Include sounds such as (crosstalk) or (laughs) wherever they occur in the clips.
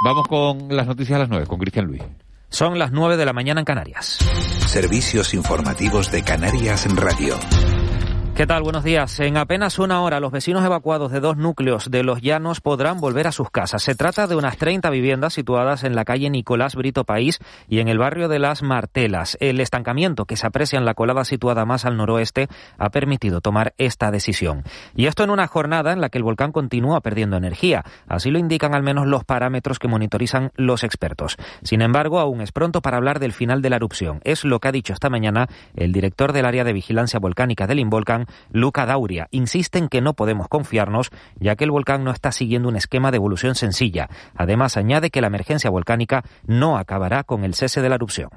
Vamos con las noticias a las 9, con Cristian Luis. Son las 9 de la mañana en Canarias. Servicios informativos de Canarias en Radio. ¿Qué tal? Buenos días. En apenas una hora, los vecinos evacuados de dos núcleos de Los Llanos podrán volver a sus casas. Se trata de unas 30 viviendas situadas en la calle Nicolás Brito País y en el barrio de Las Martelas. El estancamiento que se aprecia en la colada situada más al noroeste ha permitido tomar esta decisión. Y esto en una jornada en la que el volcán continúa perdiendo energía. Así lo indican al menos los parámetros que monitorizan los expertos. Sin embargo, aún es pronto para hablar del final de la erupción. Es lo que ha dicho esta mañana el director del área de vigilancia volcánica del Involcán, Luca Dauria, insiste en que no podemos confiarnos, ya que el volcán no está siguiendo un esquema de evolución sencilla. Además, añade que la emergencia volcánica no acabará con el cese de la erupción.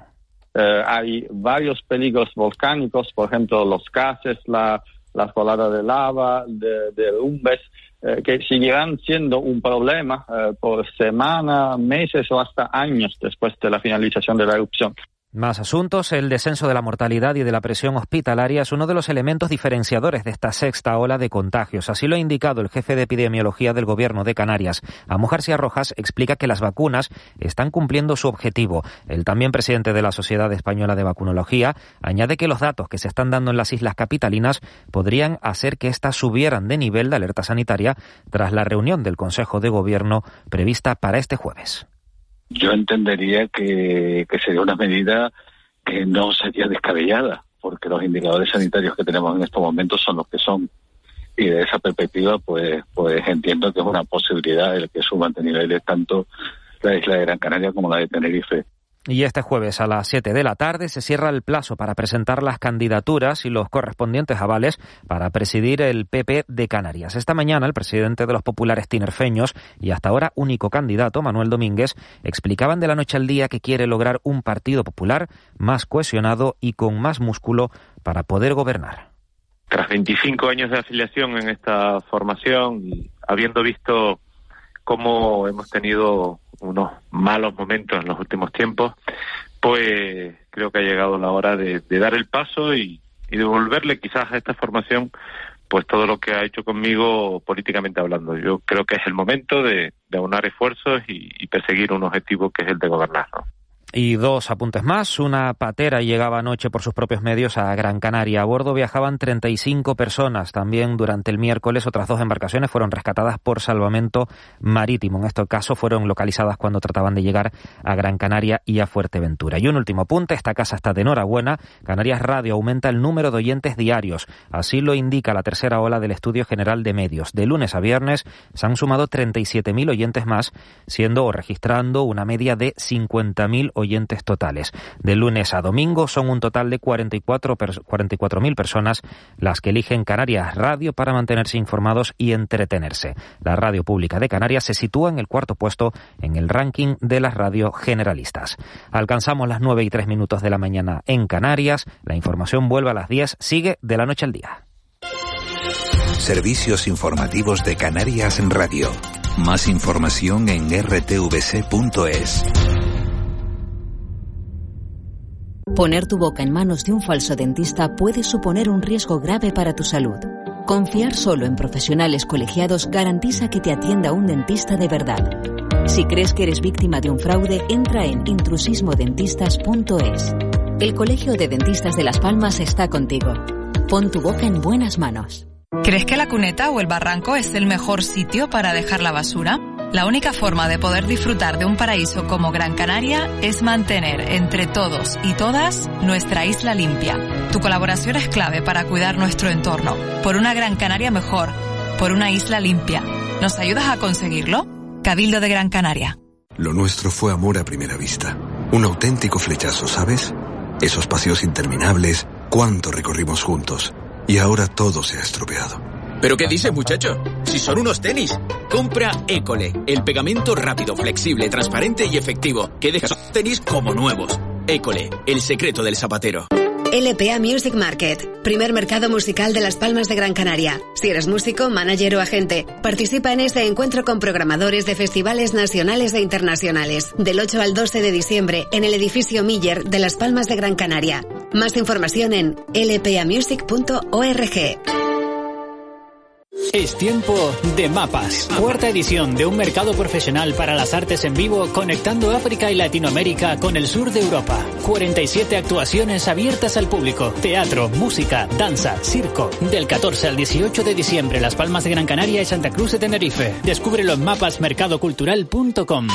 Eh, hay varios peligros volcánicos, por ejemplo, los gases, la, la colada de lava, de, de eh, que seguirán siendo un problema eh, por semanas, meses o hasta años después de la finalización de la erupción. Más asuntos. El descenso de la mortalidad y de la presión hospitalaria es uno de los elementos diferenciadores de esta sexta ola de contagios. Así lo ha indicado el jefe de epidemiología del Gobierno de Canarias. Amo García Rojas explica que las vacunas están cumpliendo su objetivo. El también presidente de la Sociedad Española de Vacunología añade que los datos que se están dando en las islas capitalinas podrían hacer que éstas subieran de nivel de alerta sanitaria tras la reunión del Consejo de Gobierno prevista para este jueves yo entendería que, sería una medida que no sería descabellada, porque los indicadores sanitarios que tenemos en estos momentos son los que son. Y de esa perspectiva, pues, pues entiendo que es una posibilidad el que suban de niveles tanto la isla de Gran Canaria como la de Tenerife. Y este jueves a las 7 de la tarde se cierra el plazo para presentar las candidaturas y los correspondientes avales para presidir el PP de Canarias. Esta mañana el presidente de los populares tinerfeños y hasta ahora único candidato, Manuel Domínguez, explicaban de la noche al día que quiere lograr un partido popular más cohesionado y con más músculo para poder gobernar. Tras 25 años de afiliación en esta formación habiendo visto cómo hemos tenido unos malos momentos en los últimos tiempos, pues creo que ha llegado la hora de, dar el paso y, devolverle quizás a esta formación pues todo lo que ha hecho conmigo políticamente hablando. Yo creo que es el momento de, aunar esfuerzos y, y, perseguir un objetivo que es el de gobernar. Y dos apuntes más. Una patera llegaba anoche por sus propios medios a Gran Canaria. A bordo viajaban 35 personas. También durante el miércoles otras dos embarcaciones fueron rescatadas por salvamento marítimo. En este caso fueron localizadas cuando trataban de llegar a Gran Canaria y a Fuerteventura. Y un último apunte. Esta casa está de enhorabuena. Canarias Radio aumenta el número de oyentes diarios. Así lo indica la tercera ola del Estudio General de Medios. De lunes a viernes se han sumado 37.000 oyentes más, siendo o registrando una media de 50.000 oyentes totales. De lunes a domingo son un total de 44.000 personas las que eligen Canarias Radio para mantenerse informados y entretenerse. La radio pública de Canarias se sitúa en el cuarto puesto en el ranking de las radios generalistas. Alcanzamos las 9 y 3 minutos de la mañana en Canarias. La información vuelve a las 10. Sigue de la noche al día. Servicios informativos de Canarias en Radio. Más información en rtvc.es. Poner tu boca en manos de un falso dentista puede suponer un riesgo grave para tu salud. Confiar solo en profesionales colegiados garantiza que te atienda un dentista de verdad. Si crees que eres víctima de un fraude, entra en intrusismodentistas.es. El Colegio de Dentistas de Las Palmas está contigo. Pon tu boca en buenas manos. ¿Crees que la cuneta o el barranco es el mejor sitio para dejar la basura? La única forma de poder disfrutar de un paraíso como Gran Canaria es mantener entre todos y todas nuestra isla limpia. Tu colaboración es clave para cuidar nuestro entorno, por una Gran Canaria mejor, por una isla limpia. ¿Nos ayudas a conseguirlo? Cabildo de Gran Canaria. Lo nuestro fue amor a primera vista. Un auténtico flechazo, ¿sabes? Esos paseos interminables, cuánto recorrimos juntos. Y ahora todo se ha estropeado. ¿Pero qué dice, muchacho? Si son unos tenis. Compra École, el pegamento rápido, flexible, transparente y efectivo, que deja sus tenis como nuevos. École, el secreto del zapatero. LPA Music Market, primer mercado musical de Las Palmas de Gran Canaria. Si eres músico, manager o agente, participa en este encuentro con programadores de festivales nacionales e internacionales, del 8 al 12 de diciembre en el edificio Miller de Las Palmas de Gran Canaria. Más información en lpamusic.org. Es tiempo de mapas. Cuarta edición de un mercado profesional para las artes en vivo conectando África y Latinoamérica con el sur de Europa. 47 actuaciones abiertas al público. Teatro, música, danza, circo. Del 14 al 18 de diciembre, Las Palmas de Gran Canaria y Santa Cruz de Tenerife. Descúbrelo en mapasmercadocultural.com.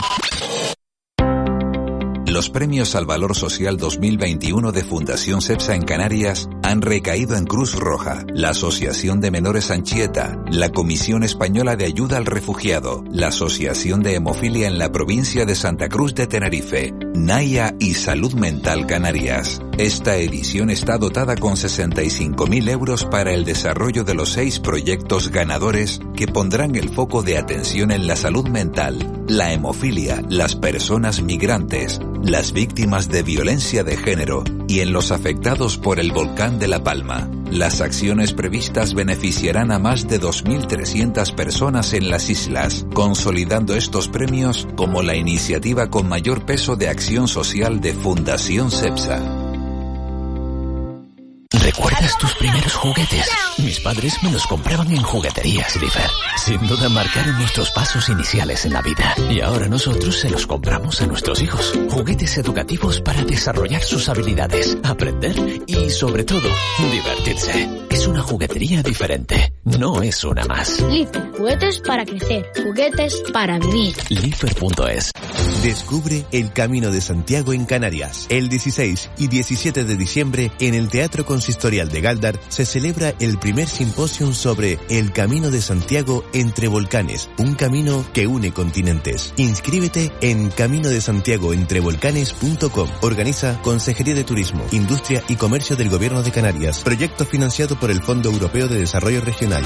Los premios al Valor Social 2021 de Fundación CEPSA en Canarias han recaído en Cruz Roja, la Asociación de Menores Anchieta, la Comisión Española de Ayuda al Refugiado, la Asociación de Hemofilia en la provincia de Santa Cruz de Tenerife, Naya y Salud Mental Canarias. Esta edición está dotada con 65.000 euros para el desarrollo de los seis proyectos ganadores que pondrán el foco de atención en la salud mental, la hemofilia, las personas migrantes, las víctimas de violencia de género y en los afectados por el volcán de La Palma. Las acciones previstas beneficiarán a más de 2.300 personas en las islas, consolidando estos premios como la iniciativa con mayor peso de acción social de Fundación CEPSA. ¿Recuerdas tus primeros juguetes? Mis padres me los compraban en jugueterías Lifer. Sin duda marcaron nuestros pasos iniciales en la vida. Y ahora nosotros se los compramos a nuestros hijos. Juguetes educativos para desarrollar sus habilidades, aprender y sobre todo, divertirse. Es una juguetería diferente. No es una más. Lifer, juguetes para crecer, juguetes para vivir. Lifer.es. Descubre el Camino de Santiago en Canarias. El 16 y 17 de diciembre en el Teatro Consistorial de Galdar se celebra el primer simposium sobre el Camino de Santiago entre volcanes, un camino que une continentes. Inscríbete en camino de Santiago entre. Organiza Consejería de Turismo, Industria y Comercio del Gobierno de Canarias. Proyecto financiado por el Fondo Europeo de Desarrollo Regional.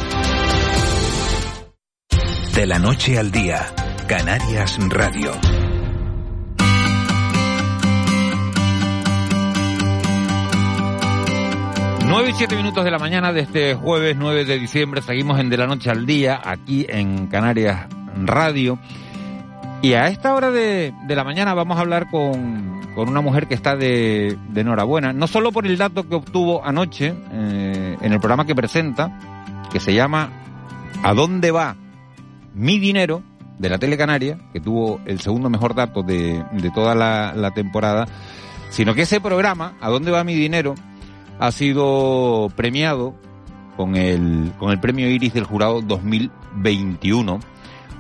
De la noche al día, Canarias Radio. 9 y 7 minutos de la mañana de este jueves 9 de diciembre. Seguimos en De la Noche al Día, aquí en Canarias Radio. Y a esta hora de, de la mañana vamos a hablar con, con una mujer que está de, de, enhorabuena, no solo por el dato que obtuvo anoche eh, en el programa que presenta, que se llama ¿A dónde va mi dinero? de la Telecanaria, que tuvo el segundo mejor dato de, de toda la, la temporada, sino que ese programa, ¿A dónde va mi dinero? Ha sido premiado con el, con el premio Iris del Jurado 2021,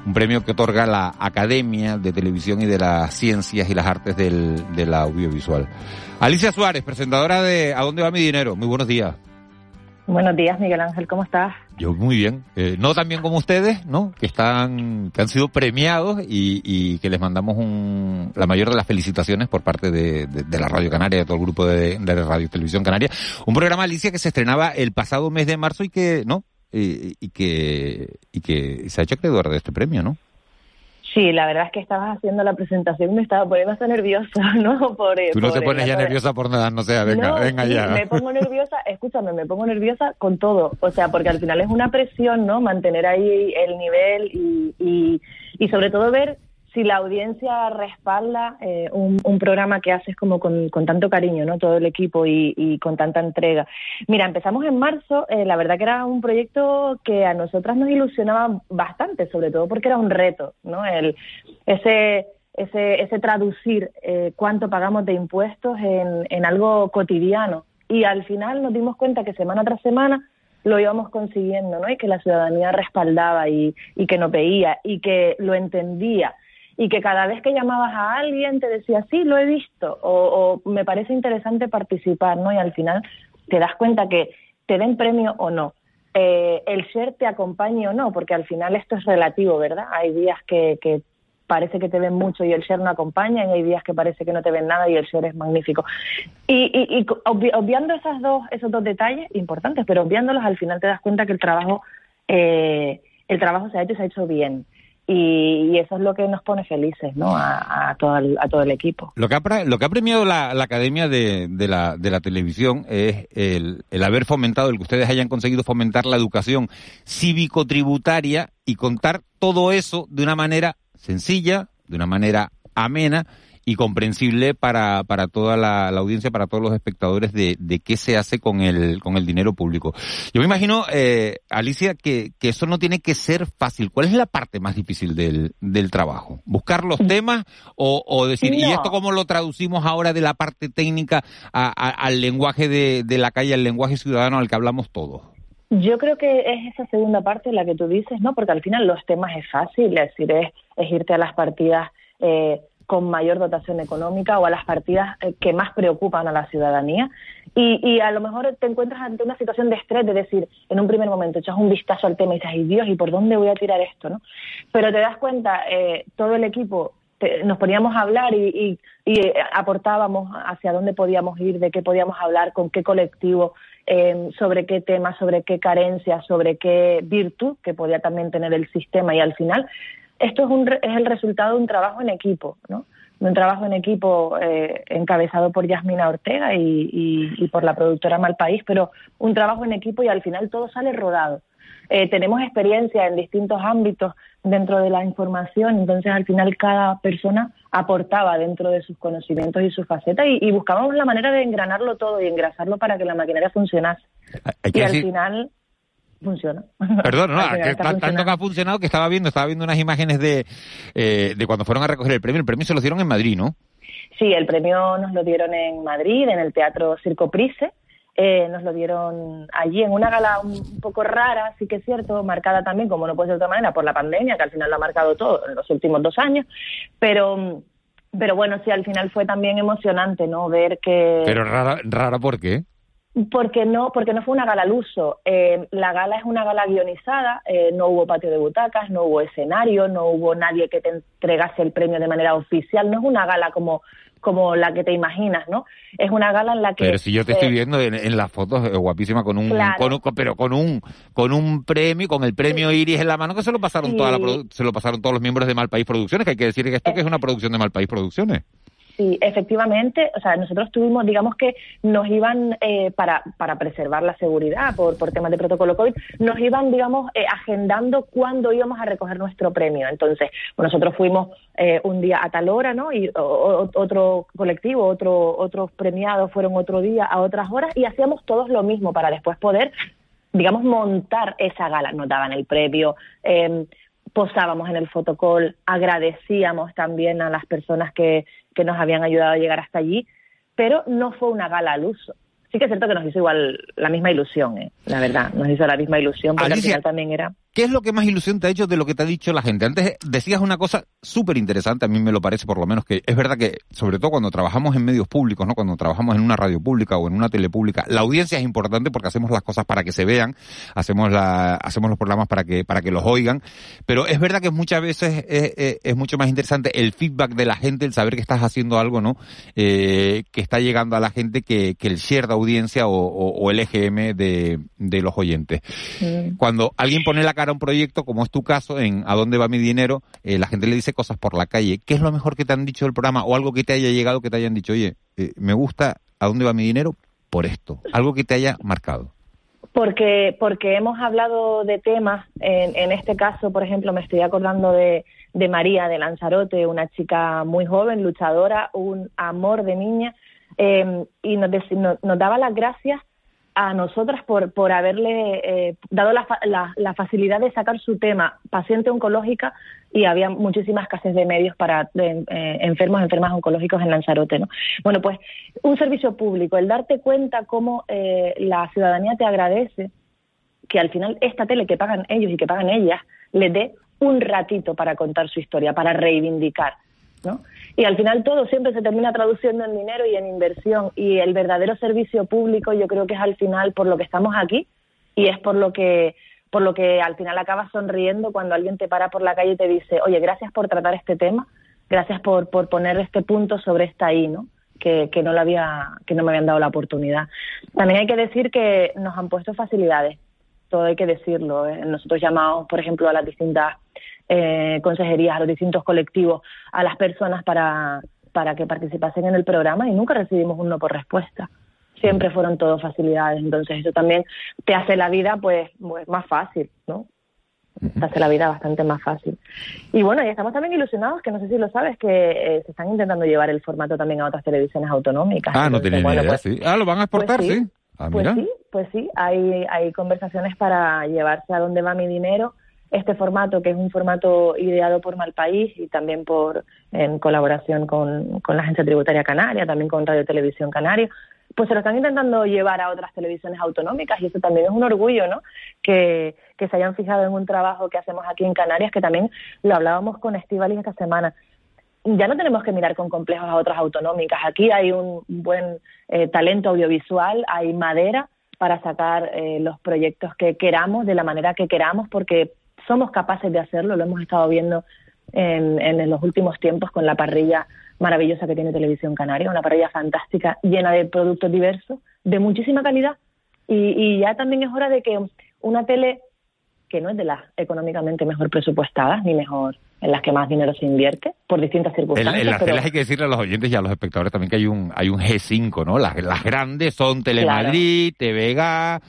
un premio que otorga la Academia de Televisión y de las Ciencias y las Artes del, del Audiovisual. Alicia Suárez, presentadora de ¿A dónde va mi dinero? Muy buenos días. Buenos días, Miguel Ángel, ¿cómo estás? Yo muy bien. Eh, no tan bien como ustedes, ¿no? Que están, que han sido premiados y, que les mandamos un, la mayor de las felicitaciones por parte de, la Radio Canaria, de todo el grupo de, de Radio y Televisión Canaria. Un programa, Alicia, que se estrenaba el pasado mes de marzo y que, ¿no? Y, y que, y que se ha hecho acreedor de este premio, ¿no? Sí, la verdad es que estabas haciendo la presentación y me estaba poniendo hasta nerviosa, (laughs) ¿no? Por, Tú no por te pones ya nerviosa por nada, no sea, venga, no, venga sí, ya. Me pongo nerviosa, (laughs) escúchame, me pongo nerviosa con todo, o sea, porque al final es una presión, ¿no? Mantener ahí el nivel y, y, y sobre todo ver si la audiencia respalda eh, un, programa que haces como con, con, tanto cariño, ¿no? Todo el equipo y, y con tanta entrega. Mira, empezamos en marzo, eh, la verdad que era un proyecto que a nosotras nos ilusionaba bastante, sobre todo porque era un reto, ¿no? El, ese, ese, ese traducir eh, cuánto pagamos de impuestos en, en algo cotidiano. Y al final nos dimos cuenta que semana tras semana lo íbamos consiguiendo, ¿no? Y que la ciudadanía respaldaba y, y que nos veía y que lo entendía y que cada vez que llamabas a alguien te decía, sí, lo he visto, o, me parece interesante participar, ¿no? Y al final te das cuenta que te den premio o no. Eh, el share te acompañe o no, porque al final esto es relativo, ¿verdad? Hay días que, que parece que te ven mucho y el share no acompaña, y hay días que parece que no te ven nada y el share es magnífico. Y, y, y obvi obviando esas dos, esos dos detalles importantes, pero obviándolos, al final te das cuenta que el trabajo, eh, el trabajo se ha hecho y se ha hecho bien. Y, y, eso es lo que nos pone felices, ¿no? A, a, todo, el, a todo el equipo. Lo que ha, lo que ha premiado la, la Academia de, de, la, de la Televisión es el, el haber fomentado, el que ustedes hayan conseguido fomentar la educación cívico-tributaria y contar todo eso de una manera sencilla, de una manera amena y comprensible para, para toda la, audiencia, para todos los espectadores de, de, qué se hace con el, con el dinero público. Yo me imagino, eh, Alicia, que, que eso no tiene que ser fácil. ¿Cuál es la parte más difícil del, del trabajo? ¿Buscar los temas o, o decir, ¿y esto cómo lo traducimos ahora de la parte técnica al lenguaje de, de la calle, al lenguaje ciudadano al que hablamos todos? Yo creo que es esa segunda parte la que tú dices, ¿no? Porque al final los temas es fácil, es decir, es, irte a las partidas eh, con mayor dotación económica o a las partidas eh, que más preocupan a la ciudadanía. Y, y, a lo mejor te encuentras ante una situación de estrés, de decir, en un primer momento echas un vistazo al tema y dices, ay Dios, ¿y por dónde voy a tirar esto? ¿no? Pero te das cuenta, eh, todo el equipo nos poníamos a hablar y, y, aportábamos hacia dónde podíamos ir, de qué podíamos hablar, con qué colectivo, eh, sobre qué tema, sobre qué carencia, sobre qué virtud que podía también tener el sistema. Y al final, esto es, un, es el resultado de un trabajo en equipo, ¿no? De un trabajo en equipo eh, encabezado por Yasmina Ortega y, y, por la productora Malpaís, pero un trabajo en equipo y al final todo sale rodado. Eh, tenemos experiencia en distintos ámbitos dentro de la información, entonces al final cada persona aportaba dentro de sus conocimientos y sus facetas y, buscábamos la manera de engranarlo todo y engrasarlo para que la maquinaria funcionase. y al final funciona. Perdón, no, (laughs) que tanto que ha funcionado que estaba viendo, estaba viendo unas imágenes de, eh, de cuando fueron a recoger el premio. El premio se lo dieron en Madrid, ¿no? Sí, el premio nos lo dieron en Madrid, en el Teatro Circo Price. Eh, nos lo dieron allí en una gala un poco rara, sí que es cierto, marcada también, como no puede ser de otra manera, por la pandemia, que al final lo ha marcado todo en los últimos dos años, pero pero bueno, sí, al final fue también emocionante, ¿no? Ver que... Pero rara, rara ¿por qué? Porque no, porque no fue una gala al uso. Eh, la gala es una gala guionizada, eh, no hubo patio de butacas, no hubo escenario, no hubo nadie que te entregase el premio de manera oficial. No es una gala como como la que te imaginas, ¿no? Es una gala en la que... Pero si yo te estoy eh, viendo en, las fotos, es guapísima, con un, con pero con un, con un premio, con el premio Iris en la mano, que se lo pasaron toda la, se lo pasaron todos los miembros de Malpaís Producciones, que hay que decir que esto que es una producción de Malpaís Producciones. Sí, efectivamente, o sea, nosotros tuvimos, digamos que nos iban, eh, para, para preservar la seguridad por, por temas de protocolo COVID, nos iban, digamos, eh, agendando cuándo íbamos a recoger nuestro premio. Entonces, nosotros fuimos eh, un día a tal hora, ¿no? Y otro colectivo, otro, otros premiados fueron otro día a otras horas y hacíamos todos lo mismo para después poder digamos, montar esa gala. Nos daban el premio, eh, posábamos en el fotocall, agradecíamos también a las personas que, que nos habían ayudado a llegar hasta allí, pero no fue una gala al uso. Sí que es cierto que nos hizo igual la misma ilusión, ¿eh? la verdad, nos hizo la misma ilusión, porque al final también era... ¿Qué es lo que más ilusión te ha hecho de lo que te ha dicho la gente? Antes decías una cosa súper interesante, a mí me lo parece por lo menos, que es verdad que, sobre todo cuando trabajamos en medios públicos, ¿no? Cuando trabajamos en una radio pública o en una tele pública, la audiencia es importante porque hacemos las cosas para que se vean, hacemos la, hacemos los programas para que, para que los oigan, pero es verdad que muchas veces es, mucho más interesante el feedback de la gente, el saber que estás haciendo algo, ¿no? Eh, que está llegando a la gente que, que el share de audiencia o, el EGM de, de los oyentes. Cuando alguien pone la cara a un proyecto, como es tu caso, en ¿A dónde va mi dinero? Eh, la gente le dice cosas por la calle. ¿Qué es lo mejor que te han dicho del programa? O algo que te haya llegado que te hayan dicho, oye, eh, me gusta ¿A dónde va mi dinero? Por esto. Algo que te haya marcado. Porque, porque hemos hablado de temas, en, en este caso, por ejemplo, me estoy acordando de, de María de Lanzarote, una chica muy joven, luchadora, un amor de niña, eh, y nos, nos, daba las gracias a nosotras por, por haberle eh, dado la, la, facilidad de sacar su tema, paciente oncológica, y había muchísimas casas de medios para eh, enfermos, enfermas oncológicos en Lanzarote. ¿no? Bueno, pues un servicio público, el darte cuenta cómo eh, la ciudadanía te agradece que al final esta tele que pagan ellos y que pagan ellas les dé un ratito para contar su historia, para reivindicar. ¿no? Y al final todo siempre se termina traduciendo en dinero y en inversión. Y el verdadero servicio público yo creo que es al final por lo que estamos aquí y es por lo que por lo que al final acabas sonriendo cuando alguien te para por la calle y te dice, oye, gracias por tratar este tema, gracias por, por poner este punto sobre esta I, ¿no? Que, que no lo había, que no me habían dado la oportunidad. También hay que decir que nos han puesto facilidades, todo hay que decirlo. ¿eh? Nosotros llamamos, por ejemplo, a las distintas eh, consejerías, a los distintos colectivos, a las personas para, para que participasen en el programa y nunca recibimos un no por respuesta. Siempre fueron todo facilidades, entonces eso también te hace la vida pues, pues más fácil, ¿no? te hace la vida bastante más fácil. Y bueno, y estamos también ilusionados, que no sé si lo sabes, que eh, se están intentando llevar el formato también a otras televisiones autonómicas. Ah, no tenía bueno, idea, pues- sí. Ah, lo van a exportar, pues sí. Ah, pues mira. sí, pues sí, hay, hay conversaciones para llevarse a dónde va mi dinero. Este formato, que es un formato ideado por Malpaís y también por en colaboración con, con la Agencia Tributaria Canaria, también con Radio Televisión Canaria, pues se lo están intentando llevar a otras televisiones autonómicas y eso también es un orgullo, ¿no? Que, que se hayan fijado en un trabajo que hacemos aquí en Canarias, que también lo hablábamos con Estivali esta semana ya no tenemos que mirar con complejos a otras autonómicas. Aquí hay un buen eh, talento audiovisual, hay madera para sacar eh, los proyectos que queramos de la manera que queramos, porque somos capaces de hacerlo. Lo hemos estado viendo en, en los últimos tiempos con la parrilla maravillosa que tiene Televisión Canaria, una parrilla fantástica, llena de productos diversos, de muchísima calidad. Y, y ya también es hora de que una tele que no es de las económicamente mejor presupuestadas ni mejor en las que más dinero se invierte por distintas circunstancias. en las pero- teles hay que decirle a los oyentes y a los espectadores también que hay un hay un G5, ¿no? Las, las grandes son Telemadrid, TVG,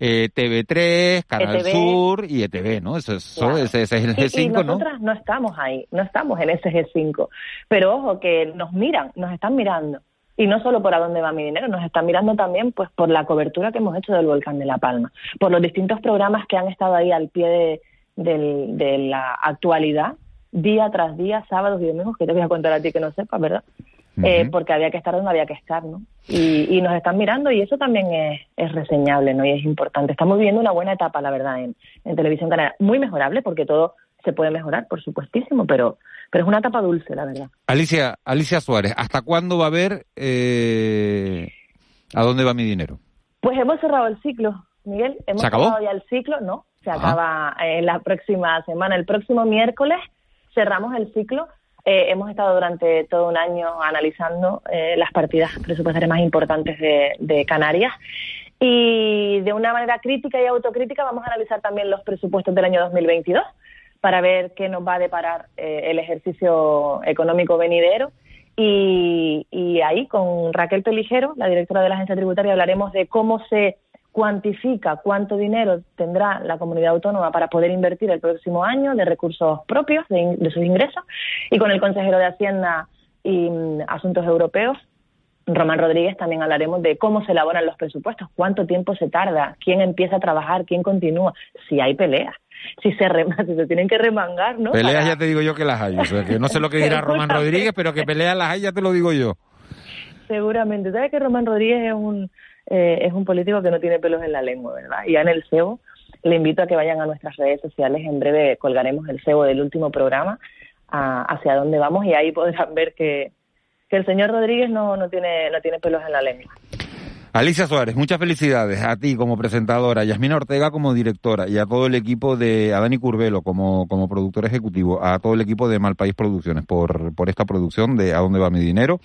eh, TV3, Canal ETV. Sur y ETV, ¿no? Eso, eso- Claro. ese, ese es el Y- G5, y ¿no? nosotras no estamos ahí, no estamos en ese G5. Pero ojo, que nos miran, nos están mirando. Y no solo por a dónde va mi dinero, nos están mirando también pues por la cobertura que hemos hecho del volcán de La Palma, por los distintos programas que han estado ahí al pie de, la actualidad, día tras día, sábados y domingos, que te voy a contar a ti que no sepas, ¿verdad? Eh, porque había que estar donde había que estar, ¿no? Y, y nos están mirando y eso también es, es reseñable, ¿no? Y es importante. Estamos viviendo una buena etapa, la verdad, en, en Televisión Canaria. Muy mejorable porque todo se puede mejorar, por supuestísimo, pero, pero es una etapa dulce, la verdad. Alicia, Alicia Suárez, ¿hasta cuándo va a haber eh, a dónde va mi dinero? Pues hemos cerrado el ciclo, Miguel. Hemos ¿Se acabó? cerrado ya el ciclo, no, se Ajá. acaba en la próxima semana. El próximo miércoles cerramos el ciclo. Eh, hemos estado durante todo un año analizando eh, las partidas presupuestarias más importantes de, de Canarias y de una manera crítica y autocrítica vamos a analizar también los presupuestos del año 2022 para ver qué nos va a deparar eh, el ejercicio económico venidero. Y, y ahí con Raquel Peligero, la directora de la agencia tributaria, hablaremos de cómo se cuantifica cuánto dinero tendrá la comunidad autónoma para poder invertir el próximo año de recursos propios, de, in- de sus ingresos, y con el consejero de Hacienda y mm, Asuntos Europeos, Román Rodríguez, también hablaremos de cómo se elaboran los presupuestos, cuánto tiempo se tarda, quién empieza a trabajar, quién continúa, si hay peleas, si se, (laughs) si se tienen que remangar, ¿no? Peleas Para- ya te digo yo que las hay. O sea, que no sé lo que dirá (laughs) Román Rodríguez, pero que peleas las hay ya te lo digo yo. Seguramente. ¿Sabes que Román Rodríguez es un, eh, es un político que no tiene pelos en la lengua, verdad? Y ya en el cebo le invito a que vayan a nuestras redes sociales. En breve colgaremos el cebo del último programa a- hacia dónde vamos y ahí podrán ver que, que el señor Rodríguez no, no, tiene, no tiene pelos en la lengua. Alicia Suárez, muchas felicidades a ti como presentadora, a Yasmina Ortega como directora y a todo el equipo de a Dani Curvelo como, como productor ejecutivo, a todo el equipo de Malpaís Producciones por, por esta producción de A dónde va mi dinero.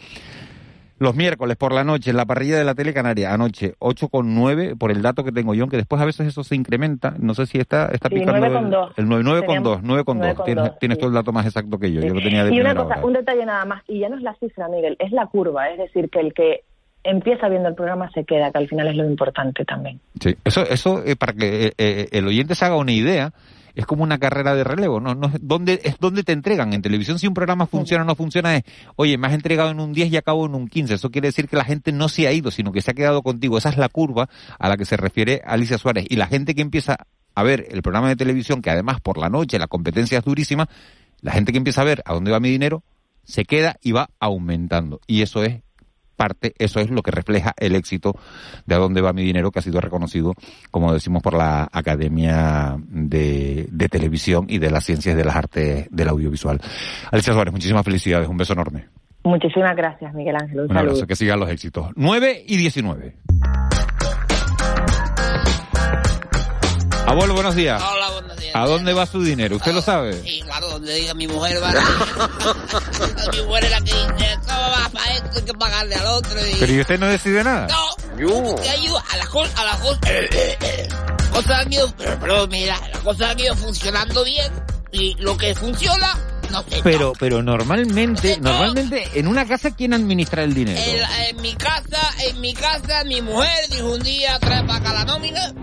Los miércoles por la noche en la parrilla de la Tele Canaria, anoche 8,9 por el dato que tengo yo, aunque después a veces eso se incrementa, no sé si está, está Sí, picando 9,2. el, el 9,2, Teníamos 9,2, tienes, 9,2, tienes sí. todo el dato más exacto que yo, yo lo tenía de Y una cosa, hora. un detalle nada más, y ya no es la cifra, Miguel, es la curva, es decir, que el que empieza viendo el programa se queda, que al final es lo importante también. Sí, eso, eso eh, para que eh, eh, el oyente se haga una idea, es como una carrera de relevo, ¿no? no es, ¿dónde, es donde te entregan. En televisión, si un programa funciona o no funciona, es, oye, me has entregado en un 10 y acabo en un 15. Eso quiere decir que la gente no se ha ido, sino que se ha quedado contigo. Esa es la curva a la que se refiere Alicia Suárez. Y la gente que empieza a ver el programa de televisión, que además por la noche la competencia es durísima, la gente que empieza a ver a dónde va mi dinero, se queda y va aumentando. Y eso es parte, eso es lo que refleja el éxito de a dónde va mi dinero, que ha sido reconocido, como decimos, por la Academia de, de Televisión y de las Ciencias de las Artes del Audiovisual. Alicia Suárez, muchísimas felicidades, un beso enorme. Muchísimas gracias, Miguel Ángel. Un, Un abrazo, saludo. que sigan los éxitos. 9 y 19. Abuelo, buenos días. Hola, buenos días. ¿A dónde va su dinero? ¿Usted lo sabe? Sí, claro, donde diga mi mujer va. (laughs) mi mujer es la que dice, ¿cómo va para esto? Hay que pagarle al otro. Y... Pero ¿y usted no decide nada? No, te ayuda a las cosas, a las cosas. cosas han ido, pero, pero mira, las cosas han ido funcionando bien y lo que funciona, no sé. Pero, pero normalmente, normalmente, en una casa, ¿quién administra el dinero? En, en mi casa, en mi casa, mi mujer dijo un día, trae para acá la nómina.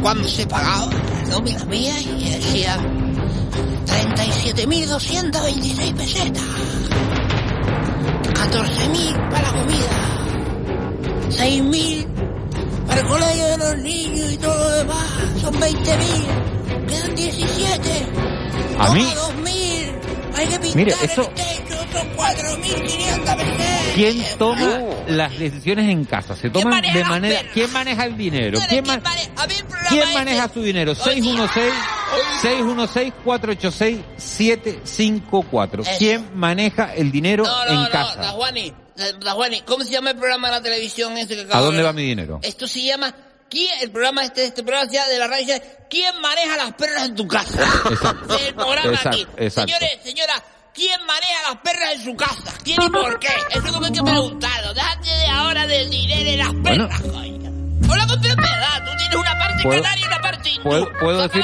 Cuando se pagaba, nómina mía y decía 37.226 pesetas. 14.000 para la comida. 6.000 para el colegio de los niños y todo lo demás. Son 20.000. Quedan 17. A mí, Toma 2.000. Hay que pintar Mire, eso- el techo, otros 4.500 pesetas. ¿quién toma las decisiones en casa? Se toman de manera... ¿Quién maneja el dinero? ¿Quién, ma- ¿Quién maneja su dinero? 616 616 486 754. Eso. ¿Quién maneja el dinero No, no, en no, casa? Da Juani, da- da Juani, ¿cómo se llama el programa de la televisión ese que acabo ¿A de dónde ver? va mi dinero? Esto se llama ¿Quién? El programa este, este programa se llama de la radio ¿Quién maneja las perras en tu casa? Exacto. Es (laughs) el programa Exacto, aquí. exacto. Señores, señora, ¿quién maneja las perras en su casa? ¿Quién y por qué? Eso es lo que hay que preguntarlo. Déjate de ahora del dinero de las Bueno. perras, coño. Habla con propiedad. Tú tienes una parte ¿Puedo- canaria y una parte. ¿Puedo, puedo decir,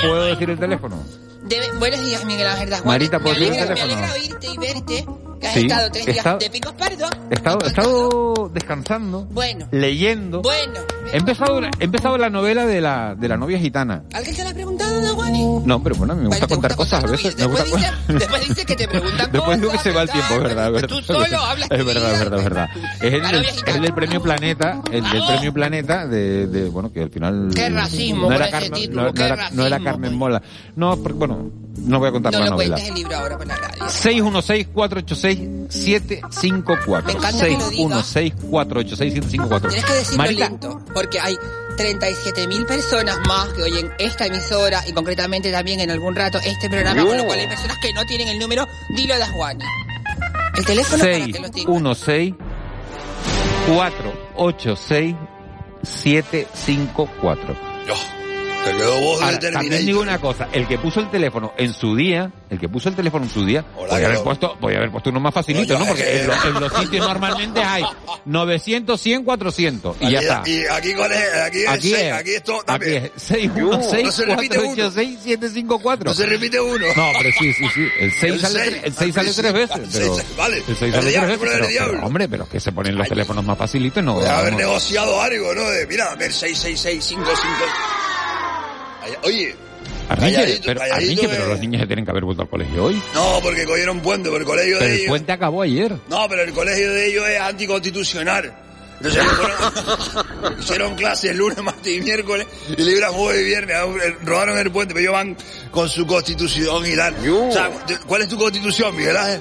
¿Puedo decir el teléfono? Debe- buenos días, Miguel Ángel. Marita, me ¿puedo decir el alegra, me teléfono? alegra oírte y verte. Que has Sí, estado tres he días estado- de picos pardos. He estado, he estado descansando, Bueno, leyendo. bueno. He empezado, he empezado la novela de la, de la novia gitana. ¿Alguien te lo ha preguntado, da Juani? No, pero bueno, me gusta contar cosas a veces. Me gusta Después dice, después dice que te preguntan (laughs) Después digo que cosas, se va el tiempo, es verdad, verdad. Tú solo hablas Es verdad, es verdad, verdad. Es el, La del- es el del premio Planeta, el del premio Planeta de, de, bueno, que al final... Qué racismo no era, Carmen, título, no, no era, no era racismo, Carmen Mola. No, porque, bueno, no voy a contar No la lo novela. cuentes el libro ahora por la radio. 616-486-754. Me encanta que lo digas. 616-486-754. Tienes que decirlo Marita, lento, porque hay 37.000 personas más que oyen esta emisora y concretamente también en algún rato este programa, con lo cual hay personas que no tienen el número. Dilo a Juani. El teléfono para que lo tengan. 616 486 754. Te quedó voz de Ahora, Terminator. también digo una cosa, el que puso el teléfono en su día, el que puso el teléfono en su día, podía haber yo- puesto, podía haber puesto uno más facilito, No, Porque en, lo- en los sitios (laughs) normalmente hay 900, 100, 400 y ya está. Y aquí con el, aquí es, Aquí seis, es, aquí es todo aquí también. es 616 No se repite uno. 486 754. No se repite uno. No, pero sí, sí, sí. El 6 El sale, seis, tre- el seis al sale tres principio. veces. El Pero, seis, vale. El 6 El sale diablo, tres veces. número Pero, pero, hombre, pero es que se ponen los teléfonos más facilitos no. Puede haber negociado algo, ¿no? De, mira, a ver, 66655. Oye, calladito, pero, calladito, pero eh. los niños se tienen que haber vuelto al colegio hoy. no, porque cogieron puente por el colegio Pero de el ellos. puente acabó ayer. No, pero el colegio de ellos es anticonstitucional. Entonces fueron- (laughs) hicieron clases lunes, martes y miércoles y libran jueves y viernes. Eh, Robaron el puente, pero ellos van con su constitución y tal. O sea, ¿cuál es tu constitución, Miguel Ángel?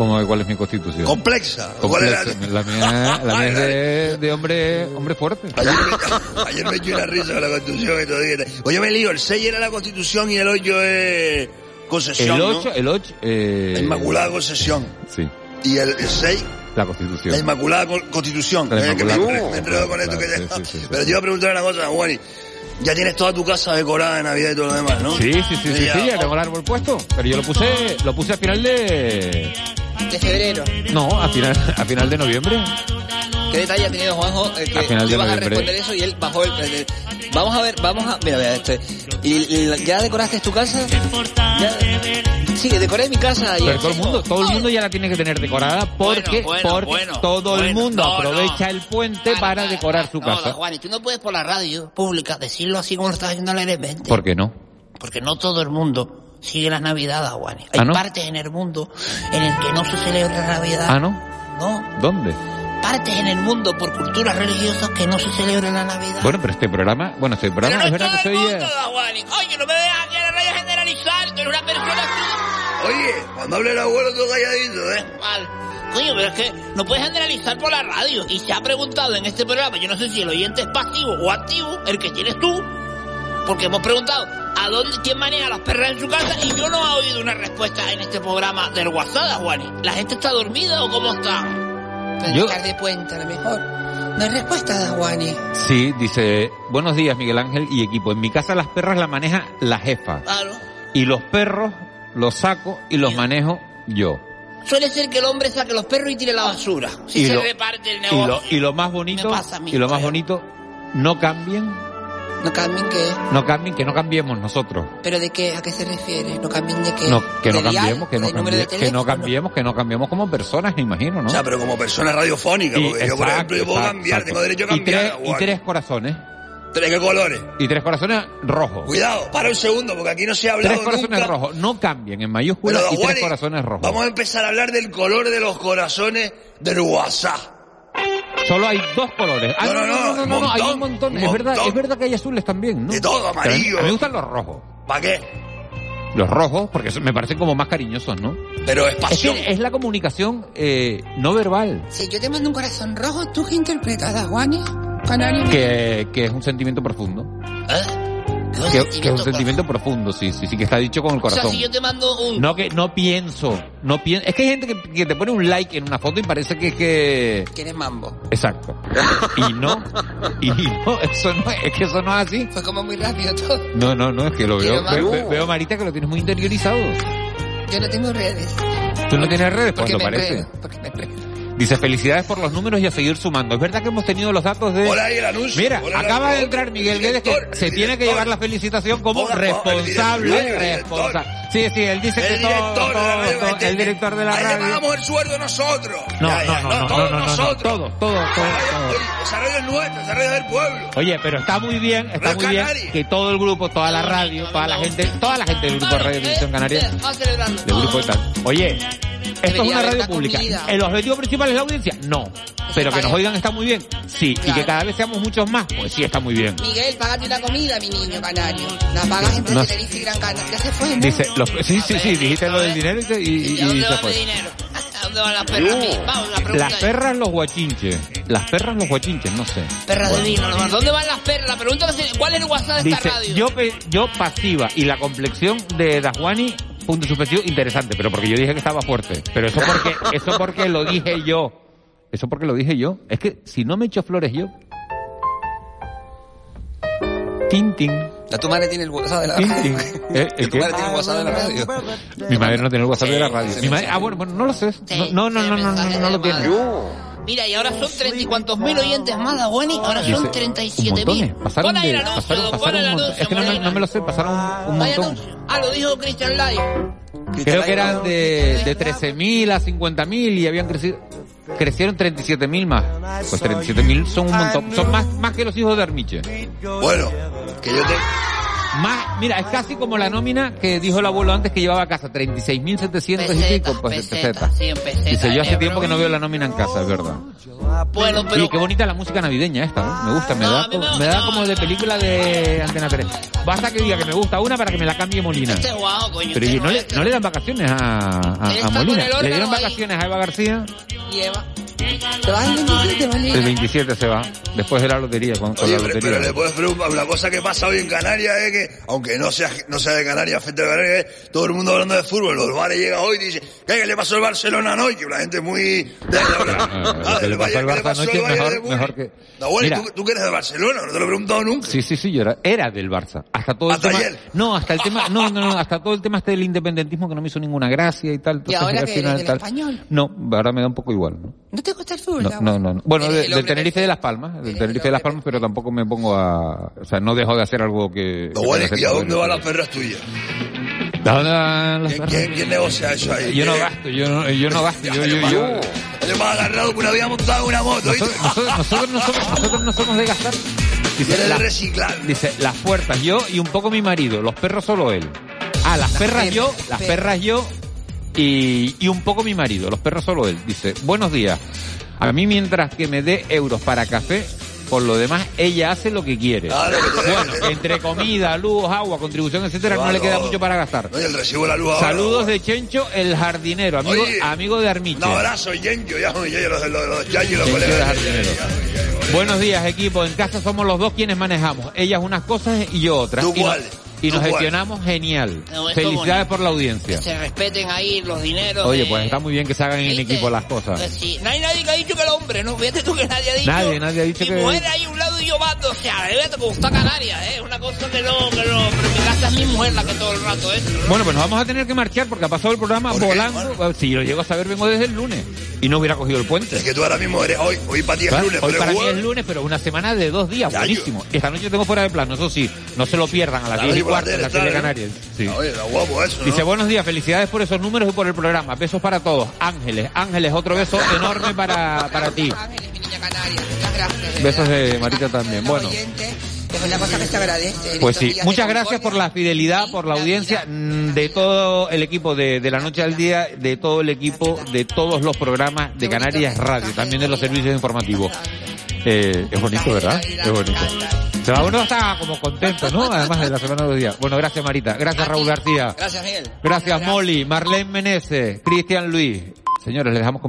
¿Cómo, ¿Cuál es mi constitución? Complexa. Complexa. La mía, la mía es de, de hombre, hombre fuerte. Ayer me, (laughs) ayer me eché una risa con la constitución y todo. Oye, me lío, el 6 era la constitución y el 8 es concesión, El ¿no? 8, el 8, eh, La Inmaculada Concesión. Sí, Y el, el 6, la constitución. la Inmaculada Con- Constitución. La Eh, que me, Inmaculada me enredo con esto Claro, que ya- sí, sí, sí. Pero te iba a preguntar una cosa, Juani. Ya tienes toda tu casa decorada de Navidad y todo lo demás, ¿no? Sí, sí, sí, sí, Ya. sí, ya tengo el árbol puesto. Pero yo lo puse, lo puse a final de... De febrero. No, a final, a final de noviembre. ¿Qué detalle ha tenido Juanjo? Eh, que A final tú de ibas a noviembre. responder eso y él bajó el... el- Vamos a ver, vamos a... Mira, mira, este... ¿Y, y ya decoraste tu casa? Ya- Sí, decoré mi casa ayer. Pero todo el mundo, todo el mundo ya la tiene que tener decorada porque, Bueno, bueno, porque bueno, todo el mundo no, aprovecha el puente para decorar su No, casa. Juan, y tú no puedes por la radio pública decirlo así como lo estás haciendo alegremente. ¿Por qué no? Porque no todo el mundo sigue las navidades, Juan. Hay ¿Ah, no? partes en el mundo en el que no se celebra la Navidad. Ah, ¿no? No, ¿Dónde? partes en el mundo por culturas religiosas que no se celebra la Navidad. Bueno, pero este programa, bueno, este programa Pero es no verdad que todo el oye... mundo. Oye, no me dejas aquí en la radio generalizar, tú eres una persona así. Oye, cuando hable el abuelo todo calladito, ¿eh? Mal. Coño, pero es que no puedes generalizar por la radio. Y se ha preguntado en este programa, yo no sé si el oyente es pasivo o activo, el que tienes tú, porque hemos preguntado a dónde, quién maneja las perras en su casa y yo no he oído una respuesta en este programa del WhatsApp, Juani. ¿La gente está dormida o cómo está? Yo- estar de puente a lo mejor. No hay respuesta, da Juani. Sí, dice, buenos días Miguel Ángel y equipo. En mi casa las perras las maneja la jefa. Claro. Y los perros los saco y los manejo yo. Suele ser que el hombre saque los perros y tire la basura. Si Y se lo- reparte el Y negocio. lo, y lo más bonito, mí, y lo más bonito, no cambien, No cambien qué. no cambien, que no cambiemos nosotros. ¿Pero de qué? ¿A qué se refiere? ¿No cambien de qué? No, que no cambiemos, que no, ¿De número de cambie- que no cambiemos, que no cambiemos como personas, me imagino, ¿no? O sea, pero como persona radiofónica, Y- porque yo, por exacto, ejemplo, yo puedo exacto, cambiar, exacto. tengo derecho a Y cambiar. tres, y tres corazones. ¿Tres qué colores? Y tres corazones rojos. Cuidado, para un segundo, porque aquí no se ha hablado Tres corazones nunca. rojos. No cambien en mayúsculas y tres corazones rojos. Vamos a empezar a hablar del color de los corazones del WhatsApp. Solo hay dos colores. Ah, No, no, no, no, no, no, hay un montón, montón. Es verdad, montón. es verdad que hay azules también, ¿no? De todo, amarillo. a mí me gustan los rojos. ¿Para qué? Los rojos, porque me parecen como más cariñosos, ¿no? Pero es Es pasión. que es la comunicación eh, no verbal, Si yo te mando un corazón rojo, ¿tú qué interpretas? Canario. que, que es un sentimiento profundo. ¿Eh? ¿Qué Que, que es un sentimiento profundo, sí, sí, sí, que está dicho con el O sea, corazón. si yo te mando un... No que no pienso, no pienso. Es que hay gente que, que te pone un like en una foto y parece que es que Que eres mambo. exacto. (laughs) Y no, y no, eso no es que eso no es así. Fue como muy rápido todo. No, no, no, es que lo veo, veo, veo, Marita que lo tienes muy interiorizado. Yo no tengo redes. ¿Tú no tienes redes? Pues me parece. porque me enredo. Dice, felicidades por los números y a seguir sumando. Es verdad que hemos tenido los datos de... Hola, ahí el anuncio. Mira, Hola, el acaba de entrar Miguel El Guedes que director, se tiene que llevar la felicitación como Hola, el responsable, director, el director. responsable. Sí, sí, él dice que El todo, director de la todo, radio. todo, el director de la le radio. pagamos el sueldo nosotros. No, Ya, ya, no, no, no, todos no, no, no, nosotros. todo, todo, todo, Esa radio es nuestra, esa radio es del pueblo. Oye, pero está muy bien, está muy bien que todo el grupo, toda la radio, toda la gente, toda la gente del grupo de Radio Televisión Canaria, del grupo de tal. Oye, esto es una radio pública. comida. ¿El objetivo principal es la audiencia? No. Pero que nos oigan está muy bien. Sí. Y que cada vez seamos muchos más, pues sí está muy bien. Miguel, págate una comida, mi niño canario. La pagas en No. Tenerife y Gran Canaria. Ya se fue, ¿no? Dice, los, sí, sí, sí, dijiste lo del dinero y, y- y- ¿Y (laughs) a dónde y se fue. dónde van las perras? mías? Vamos, la pregunta Las perras, los guachinches. Las perras, los guachinches, no sé. Perras de Bueno. vino. ¿no? ¿Dónde van las perras? La pregunta es, ¿cuál es el WhatsApp de esta Dice, radio? yo, pe- yo pasiva y la complexión de Daswani, punto suspensivo, interesante, pero porque yo dije que estaba fuerte. Pero eso porque, (laughs) eso porque lo dije yo. Eso porque lo dije yo. Es que si no me echo flores yo. Tin, tin. La tu madre tiene el WhatsApp de la radio. (laughs) ¿Eh? ¿El tu qué? madre tiene el WhatsApp de la radio. Mi madre no tiene el WhatsApp de la radio. Mi madre, ah, bueno, bueno, no lo sé. No, no, no, no, no, no, no lo tiene. Mira, y ahora son treinta y cuantos mil oyentes más, Dagüeni. Ahora son treinta y siete mil. Pasaron el anuncio, pasaron, pon pasaron el un montón. anuncio. Es que no, me- el no me lo sé, pasaron un, montón. Ah, lo dijo Christian Live. Creo que eran de, de 13.000 a 50.000 y habían crecido, crecieron 37.000 más. Pues 37.000 son un montón, son más, más que los hijos de Armiche. Bueno, que yo te... Más, mira, es casi como la nómina que dijo el abuelo antes que llevaba a casa, 36.700 y pico, pues pesetas, sí, pesetas, Dice, yo hace tiempo que no veo la nómina en casa, es verdad. Bueno, pero... Oye, qué bonita la música navideña esta, ¿no? Me gusta, me No, da, me- da como de película de Antena 3. Basta que diga que me gusta una para que me la cambie Molina. Este es guau, coño. Pero este no le, no le dan vacaciones a, Molina. Le dieron ahí. vacaciones a Eva García. Y Eva. ¿Te vas el 27, El Molina? 27 se va, después de la lotería, con, con Oye, la pero, lotería. pero le puedes preguntar, una cosa que pasa hoy en Canarias es que, aunque no sea, no sea de Canarias, afecta de Canarias, es todo el mundo hablando de fútbol, los bares llega hoy y dice, ¿qué, qué le pasó al Barcelona anoche? Una gente muy... De, (laughs) Ah, que le pasó al Barça anoche es mejor, mejor que... No, bueno, ¿y Mira, tú, tú que eres de Barcelona, no te lo he preguntado nunca. Sí, sí, sí, yo era, era del Barça. Hasta todo el Hasta tema. ayer. No, hasta el tema, no, no, no, hasta todo el tema este del independentismo que no me hizo ninguna gracia y tal. Entonces, ahora al que final eres del tal. español? No, ahora me da un poco igual, ¿no? ¿No te gusta el fútbol? No, no, no. no. Bueno, de- del Tenerife de Las Palmas, del Tenerife de Las Palmas, pero tampoco me pongo a, o sea, no dejo de hacer algo que. No, bueno, ¿y a dónde van las perras tuyas? ¿A dónde van las ¿Quién, perras? quién, quién negocia eso ahí? Yo no gasto, yo no, yo no gasto, yo, yo, yo. Le hemos agarrado que una había montado una moto, ¿viste? Nosotros, nosotros, nosotros no somos, nosotros no somos de gastar. De la- reciclar. Dice, las puertas yo y un poco mi marido, los perros solo él. Ah, las, perras perras, yo, las perras. perras yo y, y un poco mi marido, los perros solo él. Dice, buenos días. A mí mientras que me dé euros para café, por lo demás ella hace lo que quiere. Ah. Bueno, entre comida, luz, agua, contribución, etcétera, no le queda mucho para gastar. No, y el recibo de la luz ahora. Saludos de Chencho, el jardinero, amigo, Oye, amigo de Armiche. Un abrazo, Yenyo, ya, ya, los, colegas. Buenos días, equipo. En casa somos los dos quienes manejamos. Ellas unas cosas y yo otras. ¿Tú y, cuál? Y ¿Tú nos gestionamos genial. No, Felicidades por la audiencia. Que se respeten ahí los dineros. Oye, de- pues está muy bien que se hagan en ¿Viste? equipo las cosas. Pues sí. No hay nadie que ha dicho que el hombre, ¿no? Fíjate tú que nadie ha dicho. Nadie, nadie ha dicho mi que- mujer a un yo mando. O sea, fíjate cómo está Canarias, ¿eh? Una cosa que no, que no. Pero en mi casa es mi mujer la que todo el rato esto. ¿no? Bueno, pues nos vamos a tener que marchar porque ha pasado el programa ¿Por qué, volando. Si lo llego a saber, vengo desde el lunes. Y no hubiera cogido el puente. Es que tú ahora mismo eres hoy, hoy para ti es ¿Sabes? lunes, Hoy pero para mí es lunes, pero una semana de dos días, Ya, buenísimo. Y esta noche tengo fuera de plano, eso sí, no se lo pierdan a las Claro, 10 y cuarto en la claro. Canarias. Sí. Oye, está guapo eso, ¿no? Dice, buenos días, felicidades por esos números y por el programa. Besos para todos. Ángeles, Ángeles, otro beso enorme para, para ti. Ángeles, mi niña canaria. Muchas gracias. Besos de Marita también. Bueno, oyentes, Es una cosa que se agradece. en Pues sí, muchas gracias por la fidelidad, por la audiencia mm, de todo el equipo de, de la noche al día, de todo el equipo de todos los programas de Canarias Radio, también de los servicios informativos. Eh, es bonito, ¿verdad? Es bonito. Se va uno está como contento, ¿no? Además de la semana de los días. Bueno, gracias Marita, gracias Raúl García, Gracias, Miguel. gracias Molly, Marlene Meneses, Cristian Luis. Señores, les dejamos con Miguel